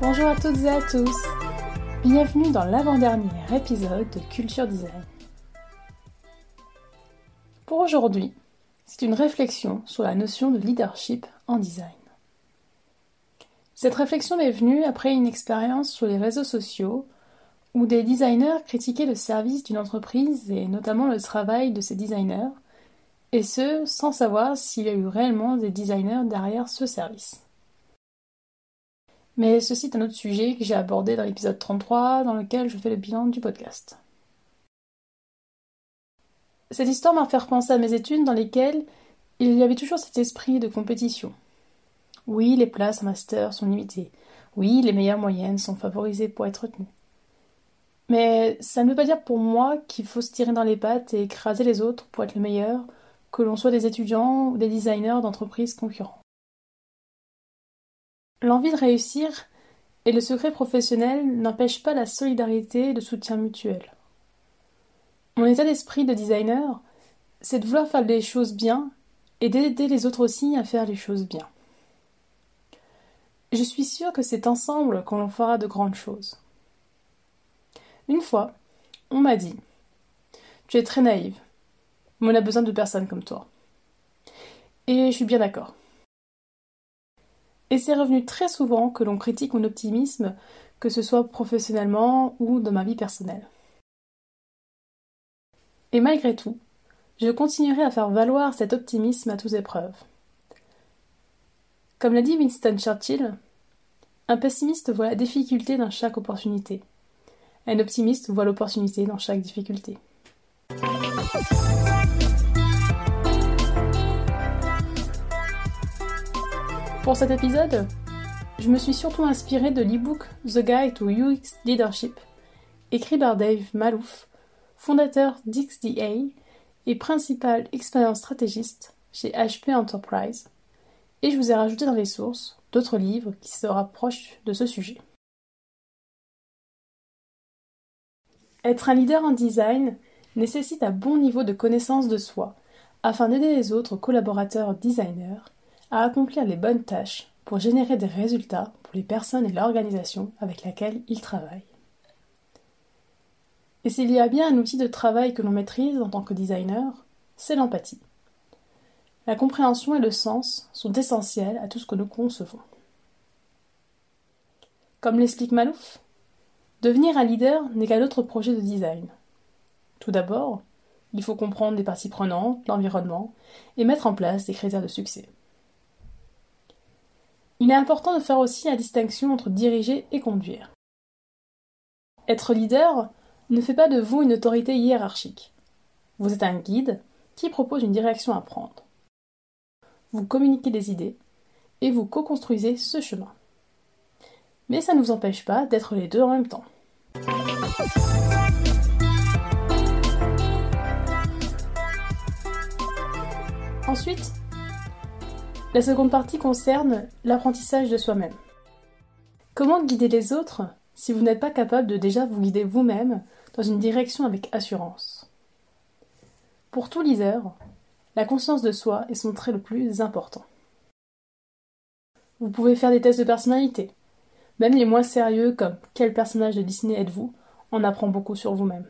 Bonjour à toutes et à tous. Bienvenue dans l'avant-dernier épisode de Culture Design. Pour aujourd'hui, c'est une réflexion sur la notion de leadership en design. Cette réflexion m'est venue après une expérience sur les réseaux sociaux où des designers critiquaient le service d'une entreprise et notamment le travail de ces designers, et ce sans savoir s'il y a eu réellement des designers derrière ce service. Mais ceci est un autre sujet que j'ai abordé dans l'épisode 33 dans lequel je fais le bilan du podcast. Cette histoire m'a fait repenser à mes études dans lesquelles il y avait toujours cet esprit de compétition. Oui, les places en master sont limitées. Oui, les meilleures moyennes sont favorisées pour être retenues. Mais ça ne veut pas dire pour moi qu'il faut se tirer dans les pattes et écraser les autres pour être le meilleur, que l'on soit des étudiants ou des designers d'entreprises concurrents. L'envie de réussir et le secret professionnel n'empêchent pas la solidarité et le soutien mutuel. Mon état d'esprit de designer, c'est de vouloir faire les choses bien et d'aider les autres aussi à faire les choses bien. Je suis sûre que c'est ensemble qu'on fera de grandes choses. Une fois, on m'a dit Tu es très naïve, mais on a besoin de personnes comme toi. Et je suis bien d'accord. Et c'est revenu très souvent que l'on critique mon optimisme, que ce soit professionnellement ou dans ma vie personnelle. Et malgré tout, je continuerai à faire valoir cet optimisme à toutes épreuves. Comme l'a dit Winston Churchill, un pessimiste voit la difficulté dans chaque opportunité. Un optimiste voit l'opportunité dans chaque difficulté. Pour cet épisode, je me suis surtout inspiré de l'e-book The Guide to UX Leadership, écrit par Dave Malouf, fondateur d'XDA et principal expérience stratégiste chez HP Enterprise, et je vous ai rajouté dans les sources d'autres livres qui se rapprochent de ce sujet. Être un leader en design nécessite un bon niveau de connaissance de soi afin d'aider les autres collaborateurs designers à accomplir les bonnes tâches pour générer des résultats pour les personnes et l'organisation avec laquelle ils travaillent. Et s'il y a bien un outil de travail que l'on maîtrise en tant que designer, c'est l'empathie. La compréhension et le sens sont essentiels à tout ce que nous concevons. Comme l'explique Malouf, Devenir un leader n'est qu'un autre projet de design. Tout d'abord, il faut comprendre les parties prenantes, l'environnement, et mettre en place des critères de succès. Il est important de faire aussi la distinction entre diriger et conduire. Être leader ne fait pas de vous une autorité hiérarchique. Vous êtes un guide qui propose une direction à prendre. Vous communiquez des idées et vous co-construisez ce chemin mais ça ne vous empêche pas d'être les deux en même temps. Ensuite, la seconde partie concerne l'apprentissage de soi-même. Comment guider les autres si vous n'êtes pas capable de déjà vous guider vous-même dans une direction avec assurance? Pour tout leader, la conscience de soi est son trait le plus important. Vous pouvez faire des tests de personnalité, même les moins sérieux, comme Quel personnage de Disney êtes-vous? en apprend beaucoup sur vous-même.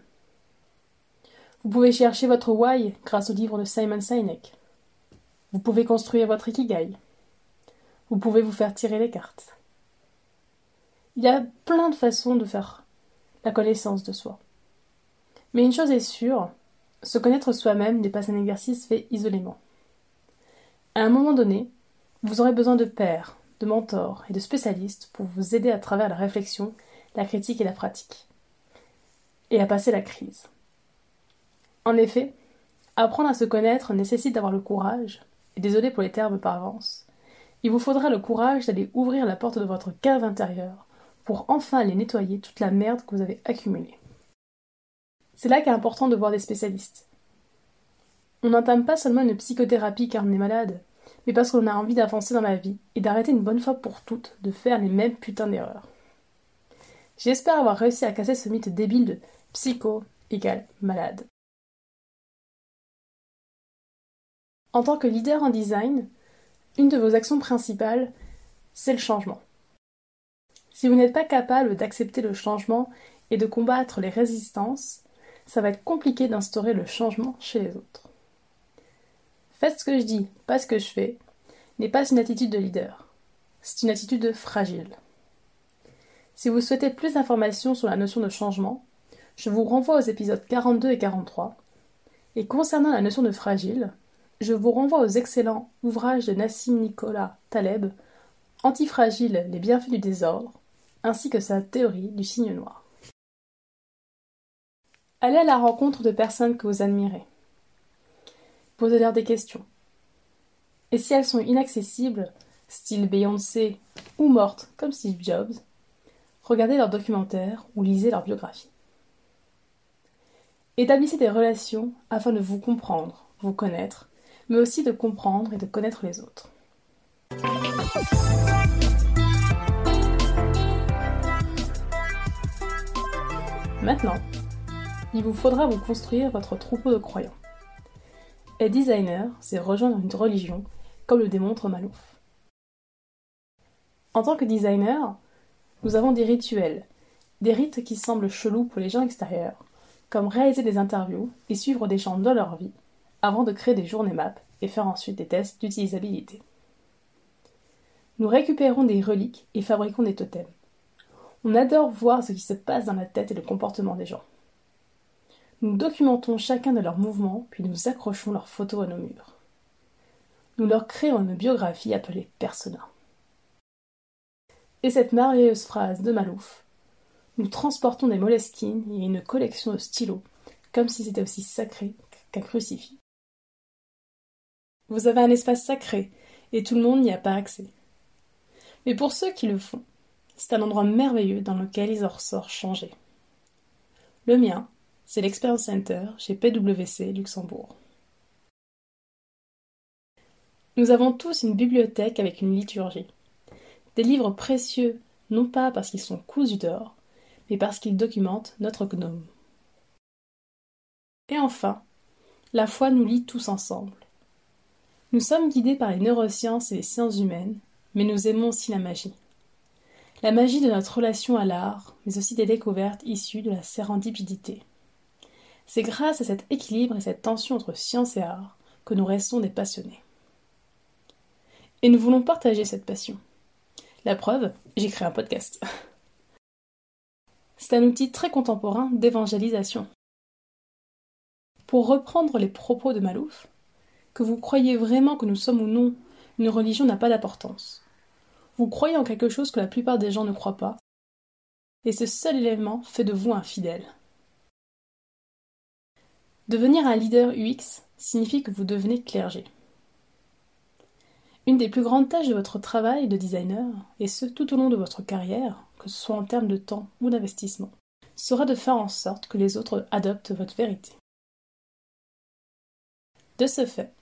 Vous pouvez chercher votre why grâce au livre de Simon Sinek. Vous pouvez construire votre ikigai. Vous pouvez vous faire tirer les cartes. Il y a plein de façons de faire la connaissance de soi. Mais une chose est sûre, se connaître soi-même n'est pas un exercice fait isolément. À un moment donné, vous aurez besoin de pairs, de mentors et de spécialistes pour vous aider à travers la réflexion, la critique et la pratique, et à passer la crise. En effet, apprendre à se connaître nécessite d'avoir le courage, désolé pour les termes par avance, il vous faudra le courage d'aller ouvrir la porte de votre cave intérieure pour enfin aller nettoyer toute la merde que vous avez accumulée. C'est là qu'est important de voir des spécialistes. On n'entame pas seulement une psychothérapie car on est malade, mais parce qu'on a envie d'avancer dans la vie et d'arrêter une bonne fois pour toutes de faire les mêmes putains d'erreurs. J'espère avoir réussi à casser ce mythe débile de psycho égale malade. En tant que leader en design, Une de vos actions principales, c'est le changement. Si vous n'êtes pas capable d'accepter le changement et de combattre les résistances, ça va être compliqué d'instaurer le changement chez les autres. Faites ce que je dis, pas ce que je fais, n'est pas une attitude de leader. C'est une attitude fragile. Si vous souhaitez plus d'informations sur la notion de changement, je vous renvoie aux épisodes 42 et 43. Et concernant la notion de fragile, je vous renvoie aux excellents ouvrages de Nassim Nicolas Taleb, Antifragile, les bienfaits du désordre, ainsi que sa théorie du signe noir. Allez à la rencontre de personnes que vous admirez. Posez-leur des questions. Et si elles sont inaccessibles, style Beyoncé ou mortes comme Steve Jobs, regardez leurs documentaires ou lisez leur biographie. Établissez des relations afin de vous comprendre, vous connaître, mais aussi de comprendre et de connaître les autres. Maintenant, il vous faudra vous construire votre troupeau de croyants. Être designer, c'est rejoindre une religion, comme le démontre Malouf. En tant que designer, nous avons des rituels, des rites qui semblent chelous pour les gens extérieurs, comme réaliser des interviews et suivre des gens dans leur vie, avant de créer des journées maps et faire ensuite des tests d'utilisabilité. Nous récupérons des reliques et fabriquons des totems. On adore voir ce qui se passe dans la tête et le comportement des gens. Nous documentons chacun de leurs mouvements, puis nous accrochons leurs photos à nos murs. Nous leur créons une biographie appelée persona. Et cette merveilleuse phrase de Malouf Nous transportons des moleskines et une collection de stylos, comme si c'était aussi sacré qu'un crucifix. Vous avez un espace sacré, et tout le monde n'y a pas accès. Mais pour ceux qui le font, c'est un endroit merveilleux dans lequel ils en ressortent changés. Le mien, c'est l'Experience Center chez PwC Luxembourg. Nous avons tous une bibliothèque avec une liturgie. Des livres précieux, non pas parce qu'ils sont cousus d'or, mais parce qu'ils documentent notre gnome. Et enfin, la foi nous lie tous ensemble. Nous sommes guidés par les neurosciences et les sciences humaines, mais nous aimons aussi la magie. La magie de notre relation à l'art, mais aussi des découvertes issues de la sérendipidité. C'est grâce à cet équilibre et cette tension entre science et art que nous restons des passionnés. Et nous voulons partager cette passion. La preuve, j'ai créé un podcast. C'est un outil très contemporain d'évangélisation. Pour reprendre les propos de Malouf, que vous croyez vraiment que nous sommes ou non, une religion n'a pas d'importance. Vous croyez en quelque chose que la plupart des gens ne croient pas, et ce seul élément fait de vous un fidèle. Devenir un leader UX signifie que vous devenez clergé. Une des plus grandes tâches de votre travail de designer, et ce tout au long de votre carrière, que ce soit en termes de temps ou d'investissement, sera de faire en sorte que les autres adoptent votre vérité. De ce fait,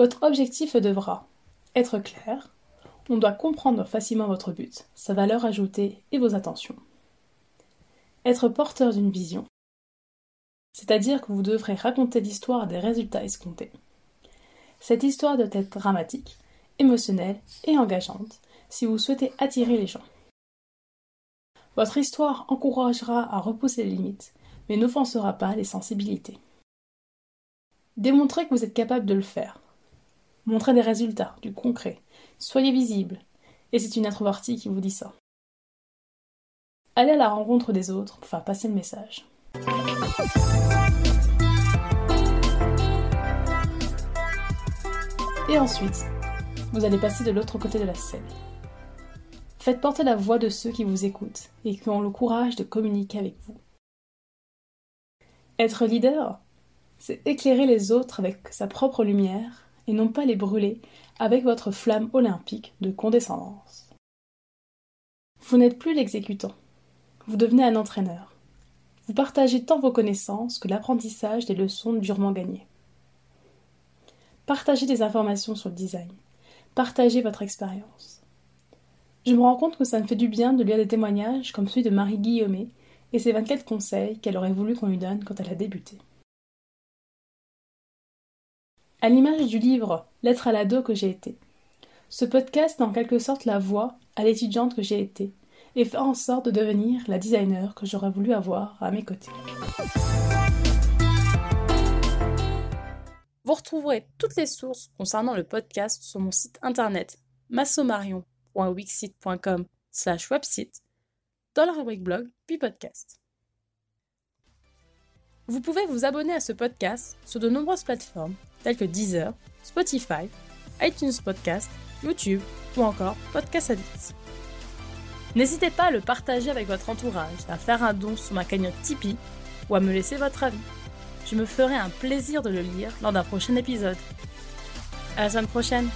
votre objectif devra être clair, on doit comprendre facilement votre but, sa valeur ajoutée et vos intentions. Être porteur d'une vision, c'est-à-dire que vous devrez raconter l'histoire des résultats escomptés. Cette histoire doit être dramatique, émotionnelle et engageante si vous souhaitez attirer les gens. Votre histoire encouragera à repousser les limites, mais n'offensera pas les sensibilités. Démontrez que vous êtes capable de le faire. Montrez des résultats, du concret. Soyez visible. Et c'est une introvertie qui vous dit ça. Allez à la rencontre des autres pour faire passer le message. Et ensuite, vous allez passer de l'autre côté de la scène. Faites porter la voix de ceux qui vous écoutent et qui ont le courage de communiquer avec vous. Être leader, c'est éclairer les autres avec sa propre lumière et non pas les brûler avec votre flamme olympique de condescendance. Vous n'êtes plus l'exécutant, vous devenez un entraîneur. Vous partagez tant vos connaissances que l'apprentissage des leçons durement gagnées. Partagez des informations sur le design, Partagez votre expérience. Je me rends compte que ça me fait du bien de lire des témoignages comme celui de Marie Guillaumet et ses 24 conseils qu'elle aurait voulu qu'on lui donne quand elle a débuté. À l'image du livre Lettre à l'ado que j'ai été, Ce podcast est en quelque sorte la voix à l'étudiante que j'ai été et fait en sorte de devenir la designer que j'aurais voulu avoir à mes côtés. Vous retrouverez toutes les sources concernant le podcast sur mon site internet massomarion.wixit.com slash website dans la rubrique blog puis podcast. Vous pouvez vous abonner à ce podcast sur de nombreuses plateformes telles que Deezer, Spotify, iTunes Podcast, YouTube ou encore Podcast Addict. N'hésitez pas à le partager avec votre entourage, à faire un don sur ma cagnotte Tipeee ou à me laisser votre avis. Je me ferai un plaisir de le lire lors d'un prochain épisode. À la semaine prochaine!